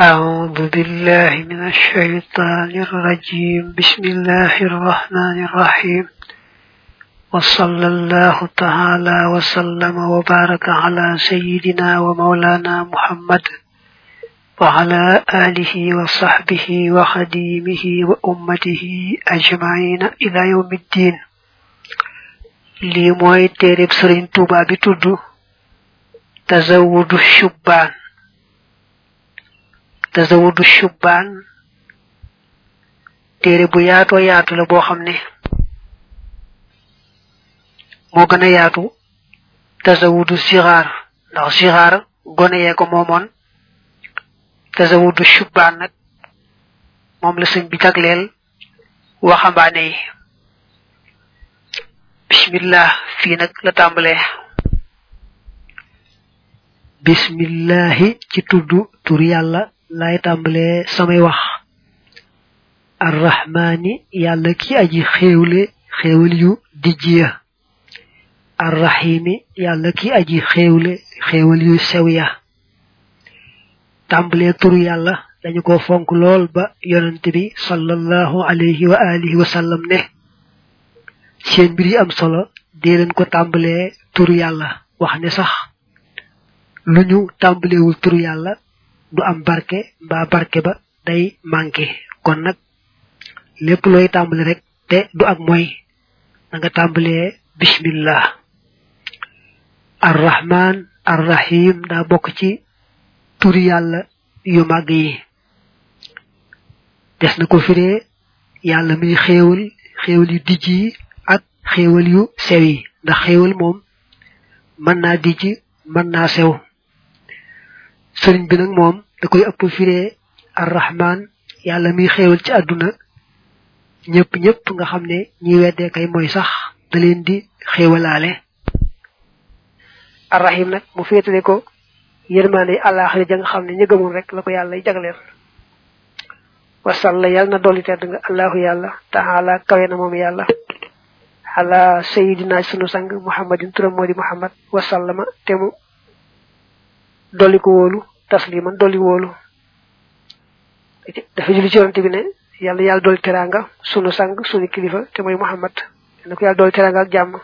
أعوذ بالله من الشيطان الرجيم. بسم الله الرحمن الرحيم. وصلى الله تعالى وسلم وبارك على سيدنا ومولانا محمد وعلى آله وصحبه وخديمه وأمته أجمعين إلى يوم الدين. لي موي تيرب سرين توبا بتدو تزود الشبان tazawudu shubban. Téere bu yaatoo yaatu la boo xam ne moo gën a yaatu tazawudu sixaar ndax sixaar gone yee ko moomoon. Tazawudu shubban nag moom la sëñ bi jagleel waxambaane bismillah fii nag la bismillahi ci tudd tur yàlla lay tàmbalee samay wax. Arrahmaani yàlla ki aji xéewle xéewal yu dijjiya arrahimi yàlla ki aji xéewle xéewal yu sew ya. Tàmbalee turu yàlla dañu ko fonk lool ba yonante bi sallallahu alayhi wa alihi wa sallam ne seen mbir yi am solo dee leen ko tàmbalee turu yàlla. Wax ne sax lu ñu tàmbalewul turu yàlla du am barke mbaa barke ba day manqué. Kon nag lépp looy tàmbali rek te du ak mooy da nga tàmbalee bismillah. Arrahman arrahim daa bokk ci turi yàlla yu màgg yi. Des na ko firee yàlla muy xéewal xéewal yu dijj yi ak xéewal yu sew yi. Ndax xéewal moom mën naa dijj mën naa sew sëriñ bi nag moom da koy ëpp firee arrahman yàlla muy xéewal ci àdduna. Ñëpp ñëpp nga xam ne ñi weddee kay mooy sax da leen di xéewalaale. Arrahim nag mu féetale ko yërmaande àllaaxira ja nga xam ne ña gëmoon rek la ko yàlla jagleel. Wasalla yàlla na dolli tedd nga allahu yàlla taala kawe na moom yàlla. Ala sayidina sunu sang muhammadin turam moo di muhammad. Wasallama te mu dolli ko tasliman dolli wóolu. Dafa julli ci yonante bi ne yàlla yàlla dolli teranga sunu sang sunu kilifa te mooy muhammad. Na ko yàlla dolli teranga ak jàmm.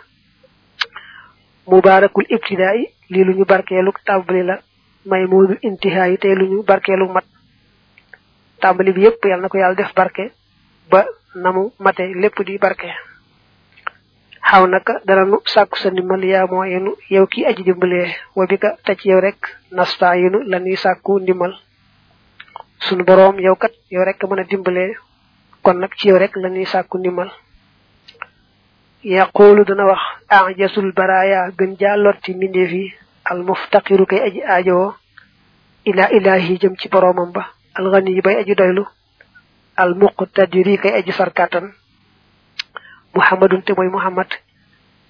Mubarakul ibtidaay lii lu ñu barkeelu tàmbali la. May moodu intihaay tey lu ñu mat. Tàmbali bi yépp na ko yàlla def barke ba namu mate lépp di barke. Xaw naka dana nu sàkku sa ndimbal yaa moo yenu yow ki aji dimbalee wa bi ka tacc yow rek nasta yenu la ñuy sàkku ndimbal. Sunu boroom yow kat yow rek mën a dimbalee kon nag ci yow rek la sàkku ndimbal. Yaqulu dana wax ajasul baraya gën jaa lotti mbindeef al muftaqiru kay aji aajowoo ila ilahi jëm ci boroomam ba al ghani bay aji doylu al muqtadiri kay aji sarkatan muhammadun te mooy muhammad.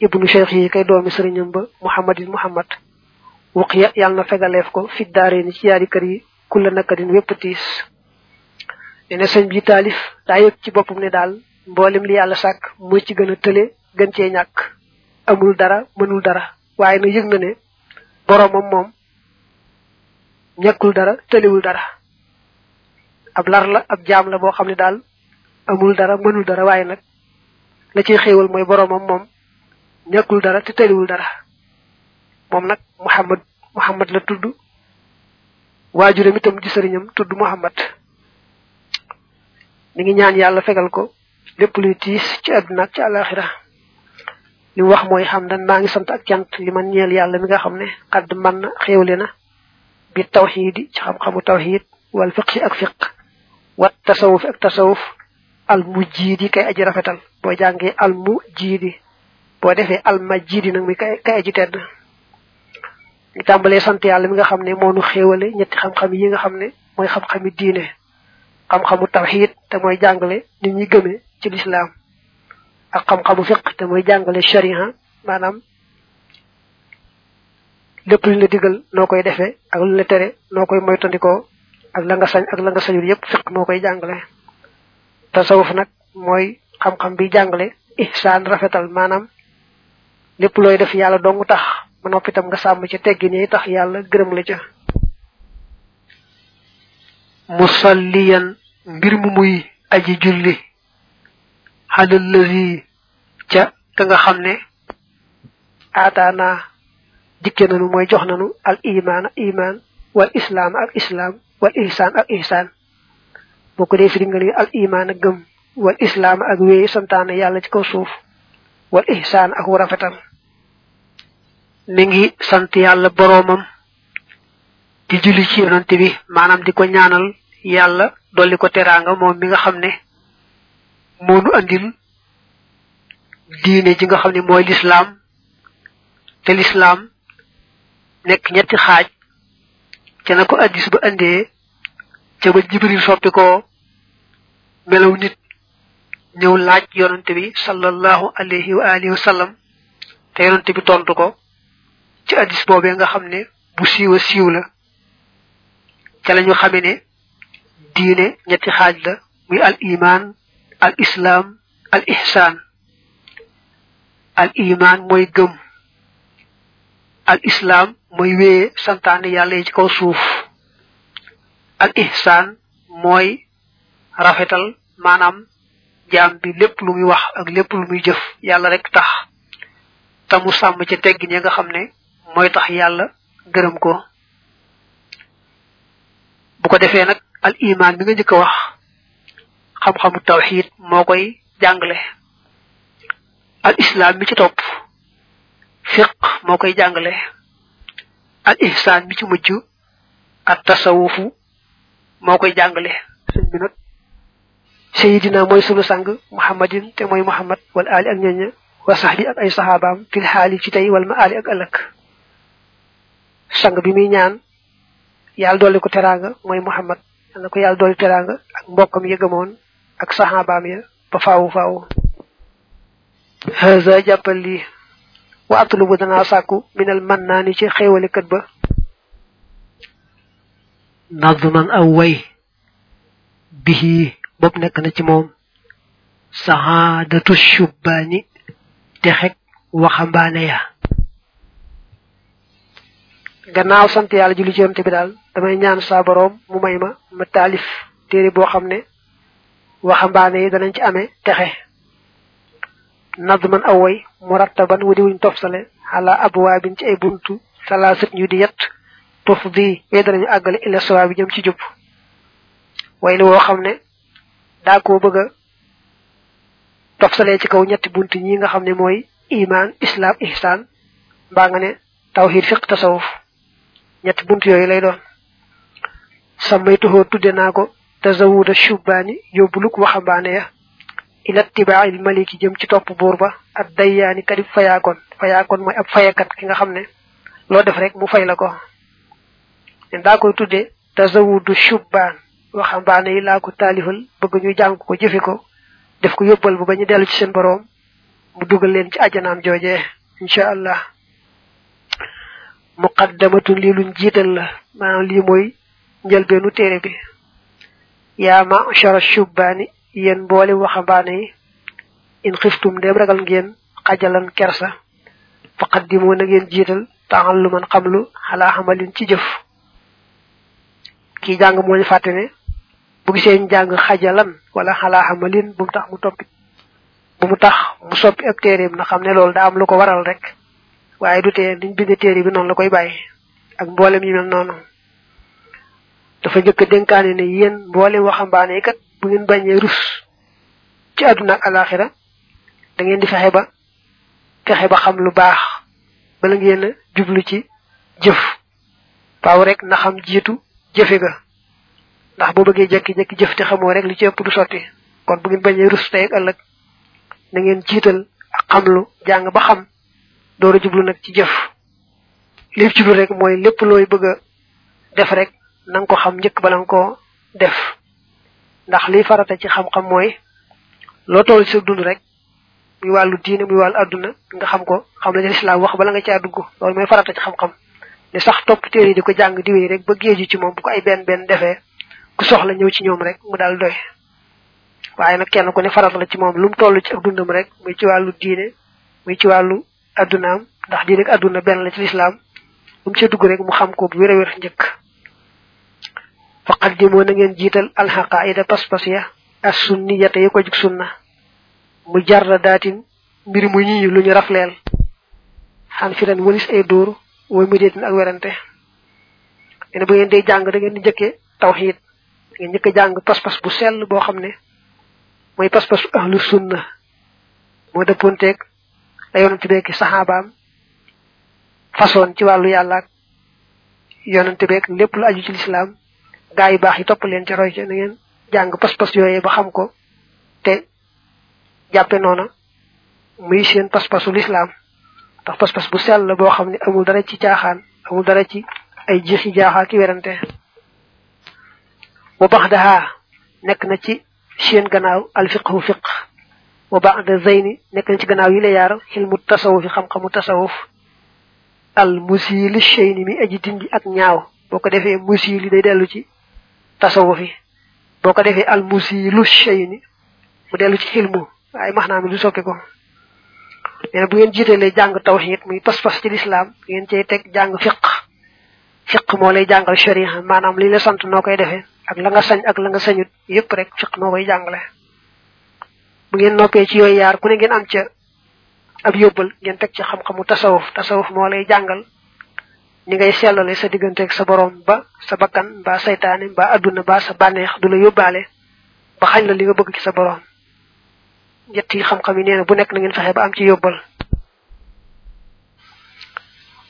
Ibnu cheikh yi kay doomi sëriñam ba muhammadin muhammad. Wuqiya yàlla na fegaleef ko fi daare ni ci yaari kër yi kulla nakadin wépp tiis. Nee na bi taalif daa yëg ci boppam ne daal mboolem li yàlla sàkk moo ci gën a tële gën cee ñàkk. Amul dara mënul dara. Waaye na yëg na ne boroomam moom ñàkkul dara tëlewul dara. Ab lar la ab jaam la boo xam ne daal amul dara mënul dara. Waaye nag la ciy xéewal mooy boroomam moom ñàkkul dara te tëliwul dara. moom nag muhammad muhammad la tudd. waajuram itam di sëriñam tudd muhammad. mi ngi ñaan yàlla fegal ko lépp luy tiis ci àdduna ak ci àlaxira li wax mooy xam dan maa ngi sant ak li man ñeel yàlla mi nga xam ne man xéewle na bi tawxiidi ci xam-xamu tawxiid wal fiqhi ak fiq wat tasawuf ak tasawuf al mujjiidi kay aji rafetal boo jàngee al mujjiidi boo defee al majjiidi nag mi kay kay ji tedd. Ñu tàmbalee sant yàlla mi nga xam ne moo nu xéewale ñetti xam-xam yi nga xam ne mooy xam-xami diine xam-xamu tawxiid te mooy jàngale nit ñi gëmee ci lislaam ak xam-xamu fiq te mooy jàngale sharia maanaam lépp lu la digal noo koy defee ak lu la tere noo koy moytandikoo ak la nga sañ ak la nga sañul yépp fiq moo koy jàngale. Tasawuf nag mooy xam-xam bi jàngale ihsaan rafetal maanaam lépp looy def yàlla dong tax ba noppi tam nga sàmm ca teggin yi tax yàlla gërëm la ca. Musalliyan mbir mu muy aji julli. Lazi ca ka nga xam ne aataana dikke nanu mooy jox nanu al iman iman wal islam ak islam wal ihsan ak ihsan boo ko dee al iman ak wal islam ak wéy santaane yàlla ci kaw suuf. Wal ihsan ak rafetal mi ngi sant yàlla boroomam. Di julli ci yonante bi maanaam di ko ñaanal yàlla dolli ko teraanga moom mi nga xam ne moonu andil diine ji nga xam ne mooy lislaam. Te lislaam nekk ñetti xaaj. Ca na ko addis ba jibril soppi ko melaw nit ñëw laaj yonante bi sallallahu alayhi wa alihi wa sallam te yonante bi tontu ko ci addis boobee nga xam ne bu siiwa siiw la. Ca lañu xame ne diine ñetti xaaj la muy al iman al islaam al ihsan. Al mooy gëm al islaam mooy wéye santaane yàlla ci kaw suuf. Al ihsan mooy rafetal maanaam jaam bi lépp lu muy wax ak lépp lu muy jëf yàlla rek tax. Te mu ca teggin ya nga xam ne mooy tax gërëm ko. Bu ko defee nag al iman bi nga njëkk wax xam-xamu tawxid moo koy al islam mi ci topp fiq moo koy al ihsan mi ci mujj at tasawufu moo koy jàngale. Bi ak ay sahabaam fil xaali ci tey wal ma ali ak ëllëg sang bi muy ñaan yàlla dolli ko teraanga mooy muhammad yal na ko yàlla dolli teraanga ak mbokkam ya gëmoon ak sahabaam ya ba faawu faawu haza jàppal lii wa atlubu danaa sàkku minal man naa ni ci xéewale kët ba nadman aw way bihi bopp nekk na ci moom saxaadatu shubbaani te xeg waxambaane ya gannaaw sant yàlla julli ci yonte bi daal damay ñaan saa boroom mu may ma ma taalif téere boo xam ne waxambaane yi danañ ci amee texe nadman aw way murattaban wudi wuñ tofsale xala abwaabin ci ay buntu. Salaasat ñu di yett tof di wee danañu àggale ila sawa bi jëm ci jub. Way li woo xam daa koo bëgg a tofsalee ci kaw ñetti bunt ñi nga xam ne mooy iman islam ihsan mbaa nga ne tawhid fiq tasawuf. Ñetti bunt yooyu lay doon. Sammaytuhoo tudde naa ko tazawuda shubbaani yóbbuluk waxambaane ya. Ila tibaail maliki jëm ci topp buur ba. Ak dayyaani kadib fayaakoon. Fayaakoon mooy ab fayakat ki nga xam ne loo def rek mu fay la ko. Daa koy tudde tazawudu shubbaan. Waxambaane yi laa ko taalifal bëgg ñu jàng ko jëfe ko def ko yóbbal ba ñu dellu ci seen boroom mu dugal leen ci ajanaam joojee incha allah. Muqaddamatun lii luñ jiital la maanaam lii mooy njëlbeenu téere bi. Yaa ma'shara shubbaani yéen mboole waxambaane yi in xiftum ndem ragal ngeen xajalan kersa faqaddimoo na ngeen jiital ta'alluman xamlu xalaa xamalin ci jëf. Kii jàng moo ñu bu gisee ñu jàng xajalan wala xalaa xamalin bu mu tax mu toppi. Bu mu tax mu soppi ab téereem na xam ne loolu am lu ko waral rek. Waaye du tee niñ binde téere bi noonu la koy bàyyi. Ak mboolem yi mel noonu. Dafa dénkaane ne yéen mboolem waxambaane kat bu ngeen bañee rus ci àdduna ak alaxira da ngeen di fexe ba fexe ba xam lu baax. Bala ngeen jublu ci jëf. Faaw rek na xam jiitu jëfe ga ndax boo bëggee jekki-jekki jëf te xamoo rek li ci ëpp du sotti. Kon bu ngeen bañee rus ak ëllëg na ngeen jiital ak xamlu jàng ba xam. Door a jublu nag ci jëf. Li jublu rek mooy lépp looy bëgg a def rek na ko xam njëkk bala koo def. Ndax liy farata ci xam-xam mooy loo toll ci sa dund rek muy wàllu diine muy wàllu àdduna nga xam ko xam la lislaam wax bala nga caa dugg. Loolu mooy farata ci xam-xam. Ne sax topp téere di ko jàng di wéy rek ba géeju ci moom bu ko ay benn benn defee ku soxla ñëw ci ñoom rek mu daal doy. Waaye nag kenn ku ne farata la ci moom lu mu toll ci ak dundam rek muy ci wàllu diine muy ci wàllu addunaam ndax diine ak adduna benn la ci mu ca dugg rek mu xam ko na ngeen pas-pas ya as sunniyata ya ko sunna mu jarra daatin mbir mu ñi lu ñu rafleel. Xan firan walis ay dóor way mu deetin ak werante. Ene bu ngeen day jàng da ngeen di njëkke tawxid ngeen njëkk jàng pas-pas bu sell boo xam ne mooy pas-pas ahlu sunna. Moo dëpponteeg la yonante beeki saxaabaam façon ci wàllu yàlla ak yonante beek lépp lu aju ci lislaam. Gaa yu baax yi topp leen ci roy ci na ngeen jàng pas-pas yooyee ba xam ko te jàppe noona muy seen pas-pasu lislaam. Ndax pas-pas bu sell la boo xam ne amul dara ci caaxaan amul dara ci ay jeexi jaaxaa ki werante wa baxdaha nekk na ci seen gannaaw alfiqhu fiq wa baxda zeyni nekk na ci gannaaw yi la yaar xilmu tasawuf xam-xamu tasawuf al musili sheyni mi aji dindi ak ñaaw boo ko defee musili day dellu ci tasawuf yi boo ko defee al musilu sheyni mu dellu ci xilmu waaye max naa mi du soppi ko nee na bu ngeen jiitalee jàng tawxid muy pas-pas ci lislaam ngeen cey teg jàng fiq fiq moo lay jàngal sharia maanaam li la sant noo koy defee ak la nga sañ ak la nga sañut yépp rek fiq moo koy jàngale. Bu ngeen noppee ci yooyu yaar ku ne ngeen am ca ab yóbbal ngeen teg ci xam-xamu tasawuf. Tasawuf moo lay jàngal ni ngay sellale sa diggante ak sa borom ba sa bakkan ba saytaane ba adduna ba sa bànneex du la yóbbaale ba xañ la li nga bëgg ci sa borom ñetti xam-xam yi nee na bu nekk na ngeen fexe ba am ci yóbbal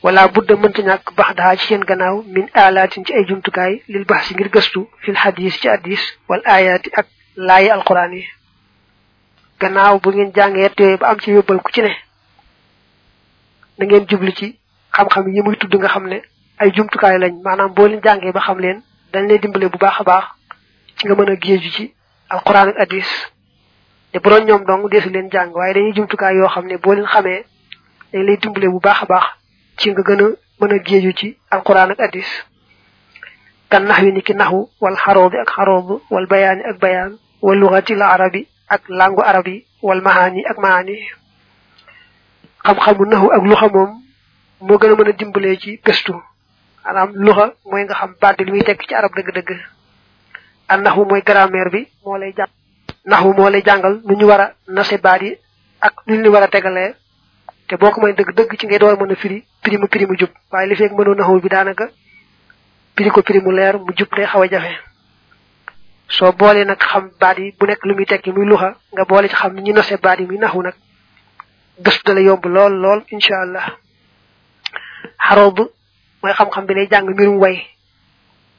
wala budda mënta ñàkk bax daa ci seen gannaaw min alaatin ci ay jumtukaay lil bax si ngir gëstu fil hadis ci hadis wal ayaati ak laayi alquran yi. Gannaaw bu ngeen jàngee te ba am ci yóbbal ku ci ne na ngeen jublu ci xam-xam yi muy tudd nga xam ne ay jumtukaay lañ. Maanaam boo leen jàngee ba xam leen dañ lay dimbale bu baax a baax ci nga mën a géeju ci alquran ak hadis. Te bu doon ñoom leen jàng waaye dañuy jumtukaay yoo xam ne boo leen xamee dañ lay bu baax a baax. Ci nga gën a mën a géeju ci alquran ak addis kan nax wi ni ki naxu wal xaroobi ak xaroob wal bayaani ak bayaan wal lugati la yi ak langu arab yi wal mahaani ak mahaani. Xam-xamu naxu ak luxa moom moo gën a mën a dimbalee ci gëstu. Maanaam luxa mooy nga xam baat bi muy tekk ci arab dëgg-dëgg. An naxu mooy grammaire bi moo lay jàng. Naxu moo lay jàngal nu ñu war a nase baat yi ak nu ñu war a tegalee te boo ko may dëgg-dëgg ci ngay door mën a firi prix mu prix jub. Waaye li fekk mënoo naxu bi daanaka prix ko prix mu leer mu jub day xaw a jafe. Soo boolee nag xam baat yi bu nekk lu muy tekki muy luxa nga boole ci xam ni ñu nose baat yi muy naxu nag gëstu dala yomb lool lool incha allah. Xaroob mooy xam-xam bi lay jàng mbirum way.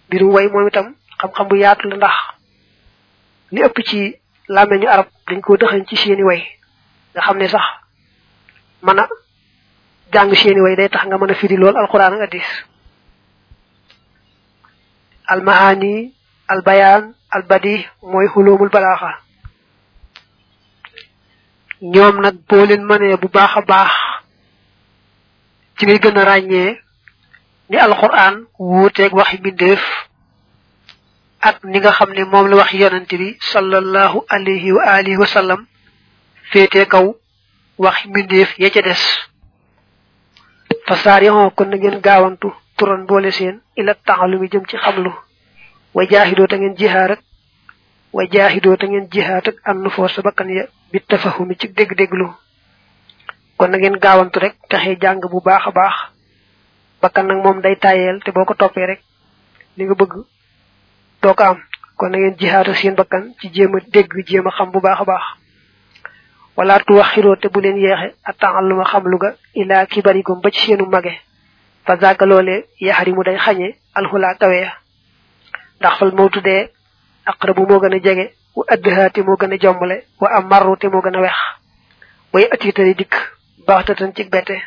Mbirum way moom itam xam-xam bu yaatu la ndax li ëpp ci làmmeñu arab dañ ko dëxañ ci seeni way. Nga xam ne sax mën a jàng seeni way day tax nga mën a firi lool alquran ak hadis. Almaani albayaan albadi mooy xulóomul balaaxa. Ñoom nag boo leen mënee bu baax a baax ci ngay gën a ràññee ni alquran wuuteeg waxi mbindeef ak ni nga xam ne moom la wax yonante bi sallallahu alayhi wa alihi wa sallam kaw waxi mbindeef ya ca des. Fa saarixoo kon na ngeen gaawantu turan boole seen ila taxalu mi jëm ci xamlu wa jaahidoo ta ngeen jihaar ak wa jaahidoo ta ngeen jihaat ak am nu sa bakkan ya bi tafahumi ci dégg-dégglu kon na ngeen gaawantu rek taxee jàng bu baax a baax. Bakkan nag moom day tayeel te boo ko toppee rek li nga bëgg doo ko am. Kon na ngeen jihaata seen bakkan ci jéem a dégg jéem xam bu baax baax wala tu wax xiroo te bu leen yeexe a taxalluma xam lu ga ilaa kibarikum ba ci seenu mage. Fa zàgga loole yaxari mu day xañe alxulaa kawe ya. Ndax fal mawtu dee aqrabu moo gën a jege wa addhaa te moo gën a jombale wa am marru te moo gën a wex way atiitari dikk baaxtatan ci bette.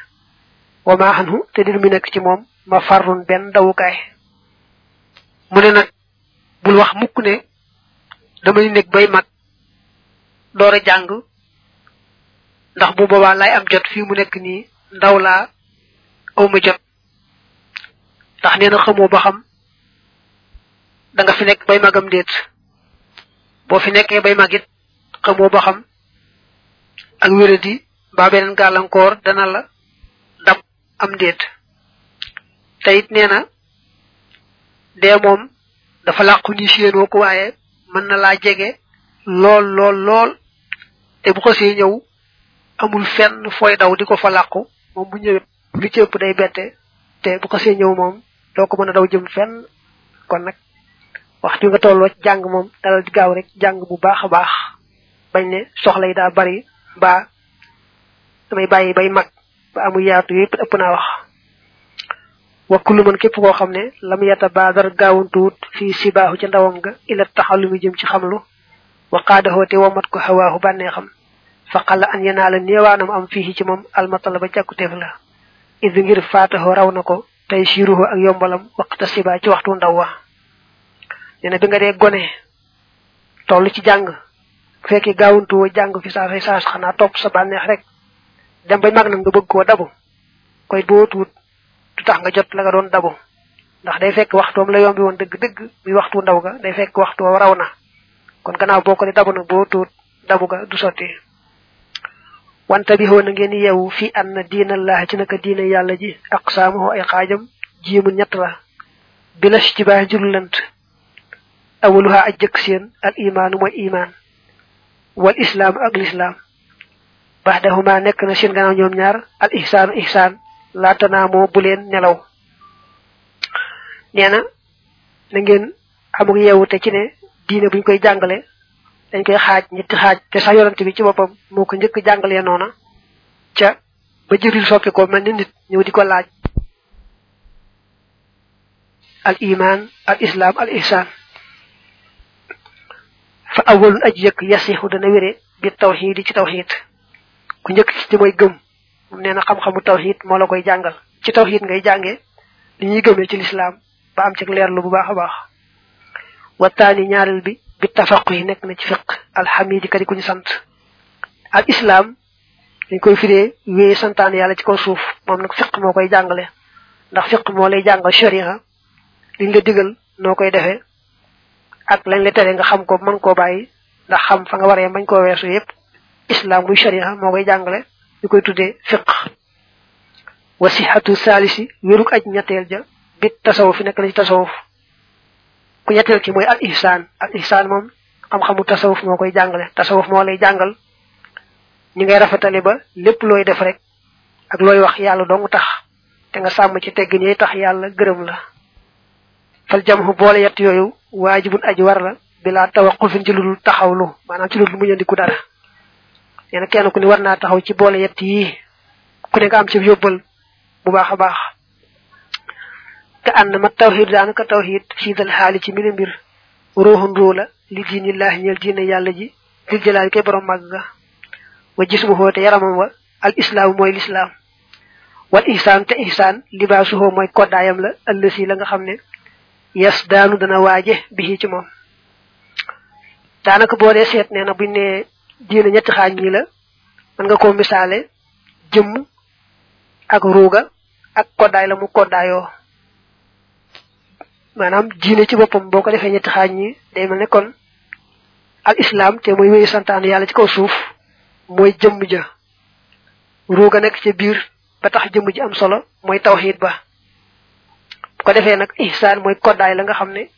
Wa maa xanhu te dir mi nekk ci moom ma farrun benn dawukaay. Mu ne nag bul wax mukk ne damay nekk bay mag door a jàng ndax bu boobaa lay am jot fii mu nekk nii ndaw laa awma jot. Ndax nee na xamoo ba xam da nga fi nekk bay magam déet. Boo fi nekkee bay magit xamoo ba xam ak wéradi mbaa beneen gàllankoor dana la dab am déet. Te it nee na dee moom dafa làqu ni séenoo ko waaye mën na laa jege lool lool lool. Te bu ko see ñëw amul fenn fooy daw di ko fa làqu. Moom bu ñëwee li ci ëpp day bette. Te bu ko see ñëw moom doo ko mën a daw jëm fenn. Kon nag waxtu nga tolloo ci jàng moom dalal di gaaw rek jàng bu baax a baax. Bañ ne soxla yi daa bari mbaa damay bàyyi bay mag ba amu yaatu yépp ëpp naa wax. Wa kullu man képp koo xam ne lam yata baadar gaawuntuwut fii sibaahu ca ndawam ga ila taxallumi jëm ci xamlu wa qaadaxoo te womat ko xawaahu bànnee xam fa an yenaa la néewaanam am fii ci moom almatala ba càkkuteef la. Id ngir faataxoo raw na ko tey siiruhu ak yombalam waxta sibaa ci waxtu ndaw wa. Nee bi nga dee gone toll ci jàng bu fekkee gaawuntuwoo jàng fi saa say saas xanaa topp sa bànneex rek. Dem bay mag nag nga bëgg koo dabu. Koy boo tuut du tax nga jot la nga doon dabu. Ndax day fekk waxtoom la yombi woon waxtu ndaw ga day fekk waxtu raw na. Kon gannaaw boo di dabu nag boo dabu ga du wante bi na ngeen yeewu fi an na diinallaahi ci naka diina yàlla ji aqsaamuhu ay xaajam jiimu ñett la. Bilas ci baax jurlant awaluha aj jëkk seen al mooy imaan wal islaam ak lislaam. Baxdahuma nekk na seen gannaaw ñoom ñaar al ihsaanu ihsaan laatanaa moo bu leen nelaw. Nee na na ngeen amuk ci ne diine buñ koy jàngale dañ koy xaaj ñetti xaaj te sax yorante bi ci boppam moo ko njëkk jàngalee noona ca ba jëril soppi ko mel ni nit ñëw di laaj. Al iman al islam al ihsan. Fa awalun aji yëkk yasixu dana wére bi tawxid ci tawxid ku njëkk ci mooy gëm. Moom nee na xam-xamu tawxid moo la koy jàngal. Ci tawxid ngay jàngee li ñuy gëmee ci lislaam ba am ci leerlu bu baax a baax. Wattaani ñaareel bi bi tafaqu yi nekk na ci fiq alhamidi kadi ku ñu sant. Al islam dañ koy firee wéy santaan yàlla ci kaw suuf moom nag fiq moo koy jàngale. Ndax fiq moo lay jàngal sharia liñ la digal noo koy defee ak lañ la tere nga xam ko mën koo bàyyi ndax xam fa nga waree bañ koo weesu yépp. Islam muy sharia moo koy jàngale ñu koy tuddee fiq wa sihatu salisi wéruk aj ñetteel ja bit tasawuf fi nekk na ci tasawuf. Ku ñetteel ki mooy al ihsaan al ihsaan moom xam-xamu tasawuf moo koy jàngale. Tasawuf moo lay jàngal ñi ngay rafetale ba lépp looy def rek ak looy wax yàlla dong tax. Te nga sàmm ci tegg ñuy tax yàlla gërëm la. Fal jamhu boole yett yooyu waajibun aji war la bilaa tawaqufin ci ludul taxawlu. Maanaam ci ludul muñandiku dara. Nee na kenn ku ni war naa taxaw ci yett yii. Ku ne nga am ci yóbbal bu baax a baax te ànd ma tawxid daanaka tawxid fii dal xaali ci mbiri mbir. Ruuxun ruu la li diinillaahi ñeel diine yàlla ji dil jëlaal koy borom màgg ga. Wa jismu xoo te yaramam wa al mooy lislaam. Wal ihsaan te ihsaan libaasuhoo mooy koddaayam la ëllësi la nga xam ne yes daanu dana waaje bi ci moom. Daanaka boo dee seet nee na buñ ne diine ñetti xaaj ñi la mën nga koo misaale jëmm ak ruuga ak koddaay la mu koddaayoo. Maanaam diine ci boppam boo ko defee ñetti xaaj ñi day mel ne kon al te muy wéyu santaane yàlla ci kaw suuf mooy jëmm ja. Ruuga nekk ca biir ba tax jëmm ji am solo mooy tawxiid ba. Bu ko defee nag ihsaan mooy koddaay la nga xam ne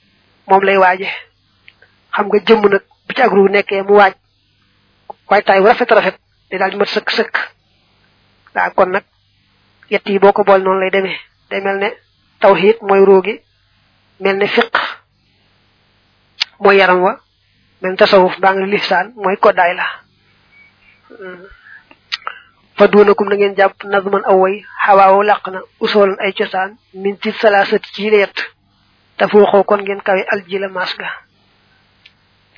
moom lay waaje. Xam nga jëmm nag bu ci ak ruu nekkee mu waaj. Waay taay bu rafet rafet day daal mat sëkk sëkk. Waaw kon nag yett yi boo ko bool noonu lay demee. Day mel ne tawxiid mooy ruugi mel ne fiq mooy yaram wa mel ne tasawuf baa ngi lihsaan mooy koddaay la. Fa duunakum na ngeen jàpp nazman aw way xawaawo làq na usoolan ay cosaan min ci salaasati ci la yett te fuuxoo kon ngeen kawe aljila maas ga.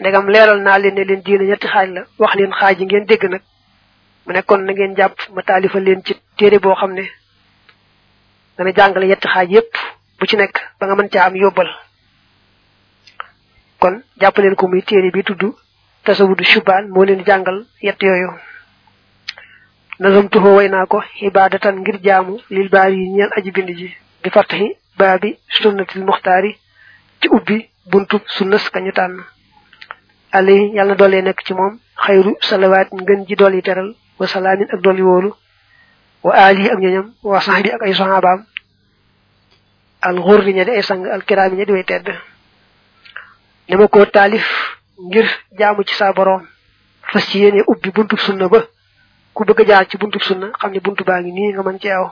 Ndegam leeral naa leen ne leen diine ñetti xaaj la wax leen xaaj yi ngeen dégg nag. Mu ne kon na ngeen jàpp ma taalifa leen ci téere boo xam ne dana jàngale yetti xaaj yépp. Bu ci nekk ba nga mën caa am yóbbal. Kon jàpp leen ko muy téere bi tudd tasawudu shubaan moo leen jàngal yett yooyu. Nazamtuhoo way naa ko xibaadatan ngir jaamu lil baari yi ñeel aji bind ji bi fartaxi baabi sunnatil muxtaari ci ubbi buntub sunnas kañu tànn. Alay yàlla na doole nekk ci moom xayru salawaat ngën ji dool yi teral wa salaamin ak dool yi wóolu wa aali ak ñoñam wa saxbi ak ay soxaabaam al ña di ay sang al kiraami ña di way tedd dama ko taalif ngir jaamu ci sa borom fas ci yéene ubbi buntub sunna ba. Ku bëgg jaar ci buntub sunna xam ne buntu baa ngi nii nga mën ci aw.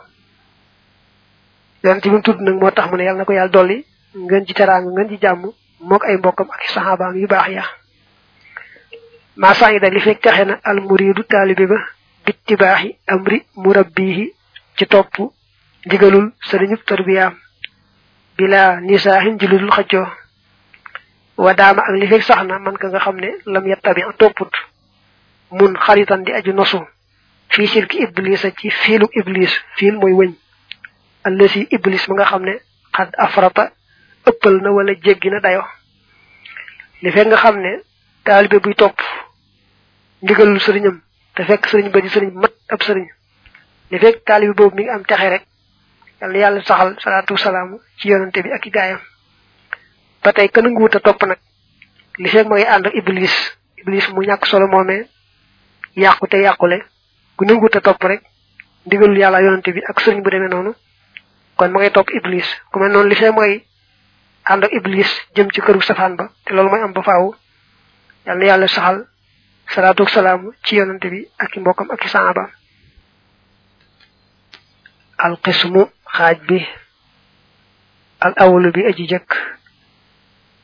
Yonent bi tudd nag moo tax mu ne yàlla na ko yàlla dolli ngeen ci teraanga ngeen ci jàmm mook ay mbokkam ak saxaabaam yu baax ya. Maa saida li fekk taxe na al muridu taalibe ba bittibaaxi amri murabbihi ci topp ndigalul sëriñub tarbiyaam bila nisaahin ji ludul xëccoo. wa daama ak li fekk sax na man ka nga xam ne lam yettabi topput. mun xaritan di aju nosu. fii silki iblisa ci fiiluk iblis. fiil mooy wëñ. allasi iblis ma nga xam ne xad afrata ëppal na wala jéggi na dayo. li nga xam ne taalibe buy topp ndigalul sëriñam. te fekk sëriñ ba di sëriñ mat ab sëriñ. li fekk taalibe boobu mi ngi am texe rek. Yàlla yàlla saxal salaatu salaam ci yonante bi ak i gaayam. Ba tey ka nanguwut a topp nag. Li ànd ak iblis. Iblis mu ñàkk solo moomee. Yàqu te yàqule. Ku nanguwut a topp rek. Ndigalul yàlla yonante bi ak sëriñ bu demee noonu. Kon topp iblis. Ku mel noonu li ngi ànd ak iblis jëm ci këru safaan ba. Te loolu mooy am ba faaw. Yàlla na yàlla saxal salaatu salaam ci yonante bi ak i mbokkam ak القسم خاج به. الأول بأججك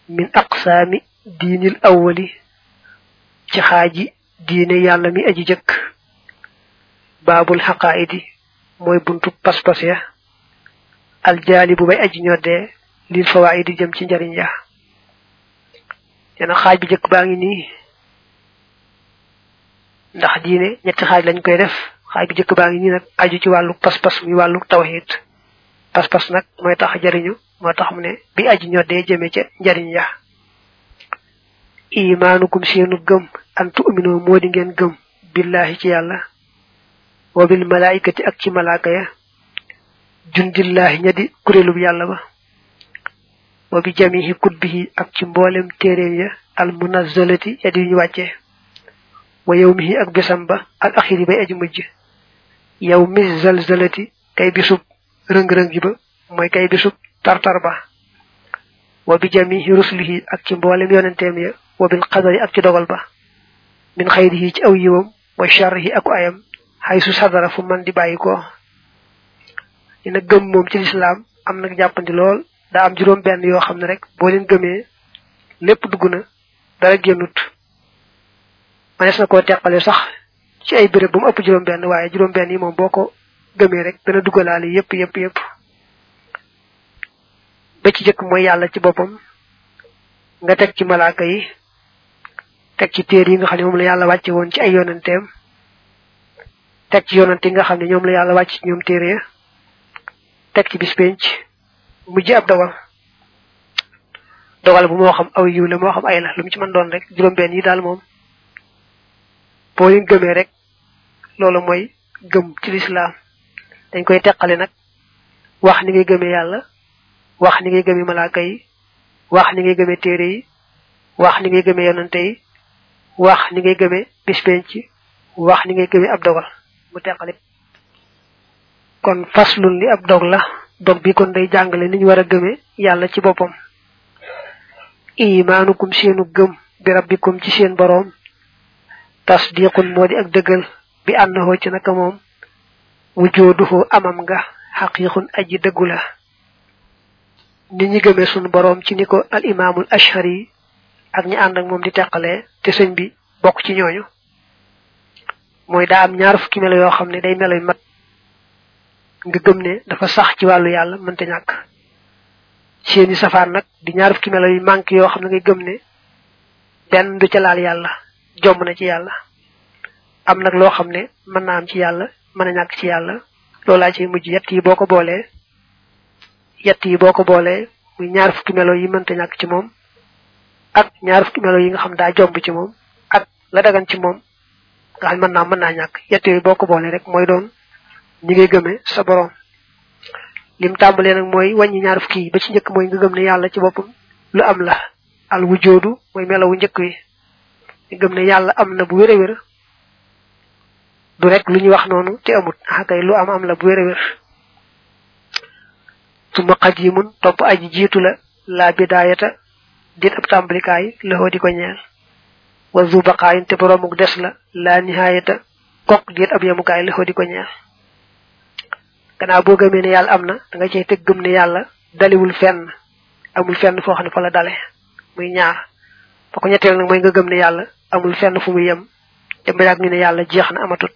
من أقسام دين الأول. تخاج دين يعلم أججك باب الحقائد. موي بنت بس الجالب بي أجنو للفوائد جمت جرنجا ينا خاج بجك باني ني. ndax diine ñetti xaaj lañ koy def. Xaaj bu jëkk baa ngi nii nag aju ci wàllu pas-pas muy wàllu tawhid pas-pas nag mooy tax jariñu moo tax mu ne bi aji ñoddee jëme ca njariñ ya. Imaanukum seenu gëm antu tu'minu moo di ngeen gëm billahi ci yàlla wa bil malaikati ak ci malaaka ya. Jundillahi ña di kuréelub yàlla ba. Wa bi jamihi kutbihi ak ci mboolem téeréem ya al munazzalati ya di ñu wàccee wa yawmihi ak bisam ba al axiri bay aji mujj. Yow mi zalzalati kay bisub rëng-rëng ji ba mooy kay bisub tartar ba. wa bi jamihi rusulihi ak ci mboolem yonenteem ya wa bil qadari ak ci dogal ba. min xayrihi ci aw yiwam wa sharrihi ak ayam xay su sadara fu man di bàyyi ko. Dina gëm moom ci lislaam am nag jàppandi lool daa am juróom benn yoo xam ne rek boo leen gëmee lépp dugg na dara génnut. Manees na koo teqale sax ci ay béréb bu mu ëpp juróom benn waaye juróom benn yi moom boo ko gëmee rek dana duggalaale yépp yépp yépp ba ci jëkk mooy yàlla ci boppam. Nga teg ci malaaka yi teg ci téer yi nga xam ne moom la yàlla wàcce woon ci ay yonanteem teg ci yonante nga xam ne ñoom la yàlla wàcc ci ñoom téere teg ci bis penc mujj ab dogal. Dogal bu moo xam aw yiw la moo xam ay la lu mu ci mën doon rek juróom benn yi daal moom. Boo leen gëmee rek loolu mooy gëm ci lislaam. Dañ koy teqale nag wax ni ngay gëmee yàlla wax ni ngay gëmee malaaka yi wax ni ngay gëmee téere yi wax ni ngay gëmee yonante yi wax ni ngay gëmee bis penc wax ni ngay gëmee ab dogal mu kon faslun li ab dog la dog bi kon day jàngale ni ñu war a ci boppam. Imaanukum seenu gëm bi rabbikum ci seen boroom tasdiqun moo di ak dëggal bi ànnaxoo ci naka moom wujooduhu amam nga xaqiiqun aji dëggu la. Ni ñi gëmee sunu boroom ci ni ko al imaamul ashari ak ñi ànd ak moom di teqalee te sëñ bi bokk ci ñooñu. Mooy daa am ñaar fukki melo yoo xam ne day melo mat nga gëm ne dafa sax ci wàllu yàlla mënta ñàkk. Seeni safaan nag di ñaar fukki melo yu manque yoo xam ne ngay gëm ne benn du ca laal yàlla jomb na ci yàlla. Am nag loo xam ne mën naa am ci yàlla mën a ñàkk ci yàlla. Loolaa ci mujj. Yett yi boo ko yi boo ko muy ñaar fukki melo yi mënta ñàkk ci moom ak ñaar fukki melo yi nga xam daa jomb ci moom ak la dagan ci moom nga xam mën naa mën naa ñàkk. Yett yooyu boo ko boolee rek mooy doon ñi ngay gëmee sa borom lim tàmbalee nag mooy wàññi ñaar fukki yi ba ci njëkk mooy nga gëm ne yàlla ci boppam lu am la. Al wujoodu mooy melawu wi. nga gëm ne yàlla am na bu wér wér du rek lu ñu wax noonu te amut. Ah kay lu am am la bu wér wér. Topp aji jiitu la laa bidaayata dit ab tàmbalikaay lëxoo di ko ñeel. Wa zu te boroomuk des la laa nihaayata kok dit ab yemukaay lëxoo di ko ñeel. Gannaaw boo gëmee ne yàlla am na da nga cey teg gëm ne yàlla daliwul fenn. Amul fenn foo xam ne fa la dale. Muy ñaar. Fa ko ñetteel nag mooy nga gëm ne yàlla amul fenn fu muy yem. Te ba ñu ne yàlla jeex amatut.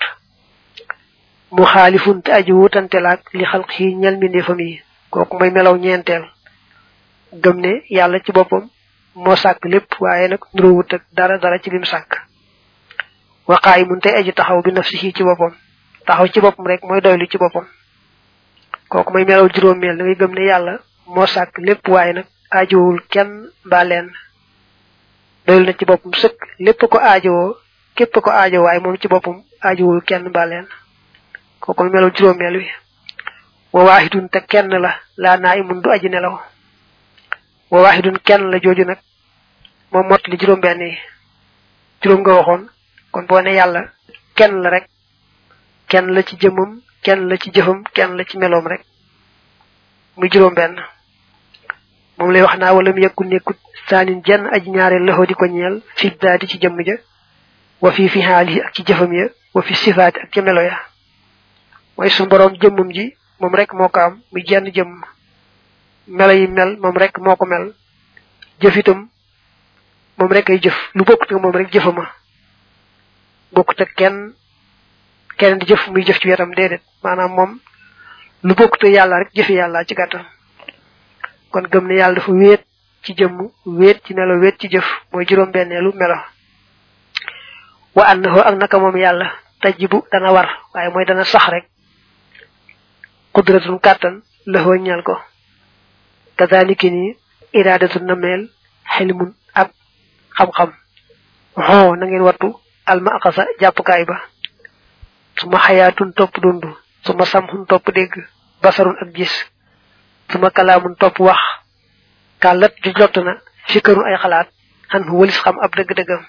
Mu xaalifun te aji wutante laak li xalq yi ñel mbindeefam yi. Kooku mooy melaw ñeenteel. Gëm ne yàlla ci boppam moo sàkk lépp waaye nag nuróowut ak dara dara ci lim sàkk. Waqaay mun tey aji taxaw bi nafsihi ci boppam. Taxaw ci boppam rek mooy doylu ci boppam. Kooku mooy melaw juróomeel da ngay gëm ne yàlla moo sàkk lépp waaye nag kenn mbaa doylu na ci boppam sëkk. Lépp ko aajowoo képp ko aajowoo waaye moom ci boppam aajowul kenn mbaa leen kooku melo juróomeel wi. Wa te kenn la laa naa imun du aji nelaw. Wa waahidun kenn la jooju nag moom mott li juróom benn yi. Juróom nga waxoon. Kon boo yàlla kenn rek. Kenn la ci jëmmam kenn la ci jëfam kenn la ci meloom rek. Muy juróom benn moom lay wax naa wala mu yëkkul nekkut. Saanin jenn aji ñaareel loxo di ko ñeel fi daadi ci jëmm ja wa fi fi xaali ak ci jëfam ya wa fi sifaati ak melo ya. Mooy su boroom jëmmam ji moom rek moo am muy jenn jëmm. Melo mel moom rek moo mel. Jëf itam moom rek ay jëf. Lu bokkut ak moom rek jëfama. Bokkut ak kenn kenn di jëf muy jëf ci wetam déedéet. Maanaam moom lu bokkut rek ci kon gëm ne dafa wéet ci jëmm wéet ci melo wéet ci jëf mooy juróom-benneelu melo. Wa annahu ak naka moom yàlla tajibu dana war waaye mooy dana sax rek. Qudratun kàttan lëxoo ñal ko. Kazaliki ni iradatu nameel ak xam-xam. Xoo na ngeen wattu alma akasa jàppukaay ba. Suma xayaatun topp dund suma samxun topp dégg basarun ak gis. Suma kalaamun topp wax kàllat ju jot na fikkarun ay xalaat xan fu walis xam ab dëgg-dëggam.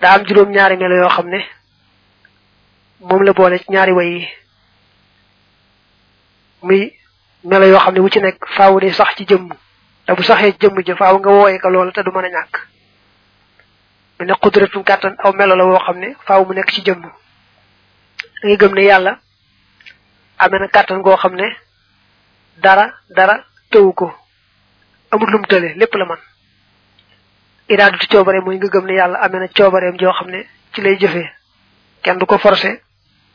Daa am juróom ñaari melo yoo xam ne moom la boole ci ñaari way yi. Muy melo yoo xam ne wu ci nekk faaw de sax ci jëmm te bu saxee jëmm ja faaw nga wooye ko loola te du mën a ñàkk. Mu ne xudratun kàttan aw melo la woo xam ne faaw mu nekk ci jëmm. Da gëm ne yàlla amee na kàttan goo xam ne dara dara tëwu ko. Amul lum tële lépp la man. Iraadatu coobare mooy nga gëm ne yàlla amee na coobareem joo xam ne ci lay jëfee kenn du ko forcé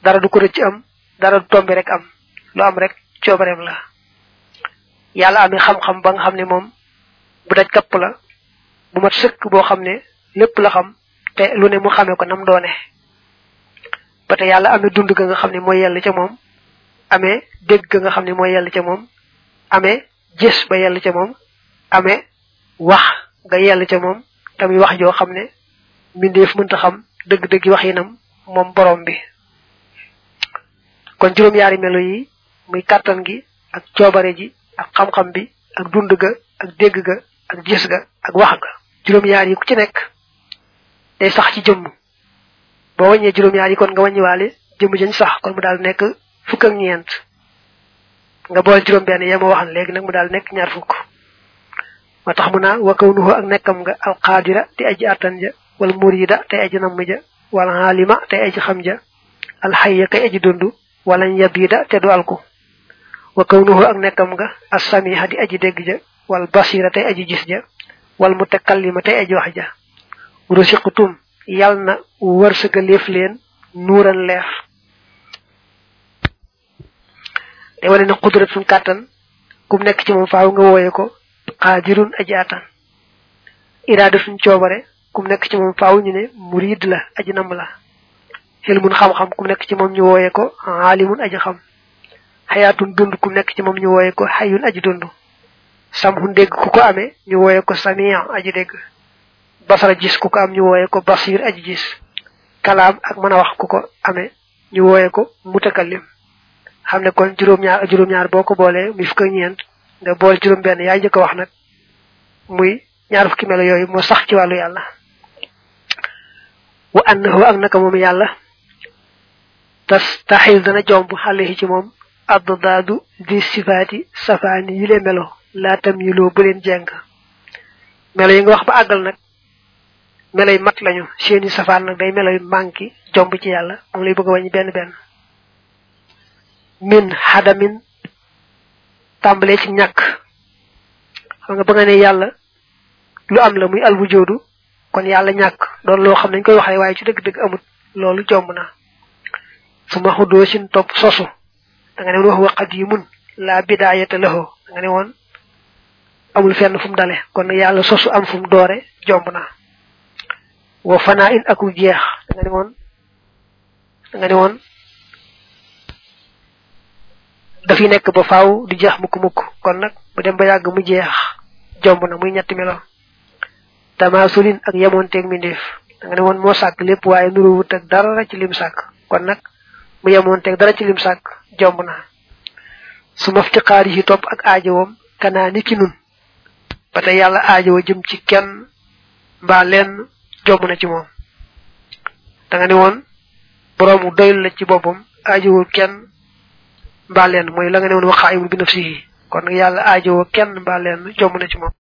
dara du ko am dara du tombe rek am. Lu am rek coobareem la. Yàlla amee xam-xam ba nga xam ne moom bu daj kapp la bu mat sëkk boo xam ne lépp la xam te lu ne mu xamee ko nam doone. Ba te yàlla amee dund ga nga xam ne mooy yell ca moom amee dégg ga nga xam ne mooy yell ca moom amee gis ba yell ca moom amee wax nga yell ca moom tamit wax joo xam ne mbindeef mënta xam dëgg-dëgg wax yinam moom borom bi. Kon juróom-yaari melo yi muy kàttan gi ak coobare ji ak xam-xam bi ak dund ga ak dégg ga ak gis ga ak wax ga. Juróom-yaar yi ku ci nekk day sax ci jëmm. Boo wàññee juróom-yaar yi kon nga wàññiwaale jëmm jañ sax kon mu daal nekk fukk ak ñeent. Nga boole juróom-benn yee ma waxan léegi nag mu daal nekk ñaar fukk moo tax mu naa wakawnuhu ak nekkam nga alqaadira te aji attan ja wala murida te aji namm ja wala alima te aji xam ja alxayya kay aji dund wala yabida te du alku. Wa kawnuhu ak nekkam nga assamiha di aji dégg ja wal basira tey aji gis ja wal mutakallima tey aji wax ja. Rusiqutum yal na wërsëgaleef leen nuuran leer te wane na qudratun kum nekk ci moom faaw nga qaadirun aji atan iradatun coobare kum nekk ci moom faaw ñu ne murid la aji nam la. Xilmun xam-xam kum nekk ci moom ñu wooye ko alimun aji xam. Xayaatun dund ku nekk ci moom ñu wooye ko xayun aji dund. Samhun dégg ku ko amee ñu wooye ko samiya aji dégg. Basara gis ku ko am ñu wooye ko basir aji gis. Kalaam ak mën a wax ku ko amee ñu wooye ko mutakallim. Xam ne kon juróom-ñaar juróom-ñaar boo ko boolee muy fukk ñeent nga boole juróom-benn yaay njëkk a wax nag muy ñaar fukki melo yooyu moo sax ci wàllu yàlla. Wa annahu ak naka moom yàlla tas taxil dana jomb xale ci moom addaadu di sifaati safaani yi le melo laatam yiloo bu leen jeng. Melo yi nga wax ba àggal nag melo yi mat lañu seeni safaan nag day melo yu manki jomb ci yàlla moom lay bëgg wàññi benn benn. Min hadamin tàmbalee ci ñàkk. Xam nga ba nga ne yàlla lu am la muy alwujoodu kon yàlla ñàkk. Doon loo xam nañ koy waxee waaye ci dëgg-dëgg amut. Loolu jomb na. Su sin topp sosu. Da nga ne wax wa qadimun la bidaayata lahu. Da nga ne woon amul fenn fu mu dale. Kon nag yàlla sosu am fu mu doore wa fanaa in aku jeex. Da nga ne woon da nga ne woon dafi nekk ba faaw di jeex mukk mukk kon nag bu dem ba yàgg mu jeex. Jomb na muy ñetti melo. Tamasulin ak yemonteeg mindeef da nga ne woon moo sàkk lépp waaye nuruwut ak dara ci lim sàkk. Kon nag mu yemonteeg dara ci lim sàkk jomb na. Su ak aajowoom kanaa ni nun. Ba jëm ci kenn mbaa lenn jomb na ci moom. Da nga ne woon boroomu doylu la ci kenn mbaa lenn mooy la nga ne woon waxaayimul bi nafsihi. Kon nag yàlla aajowoo kenn mbaa lenn jomb na ci moom.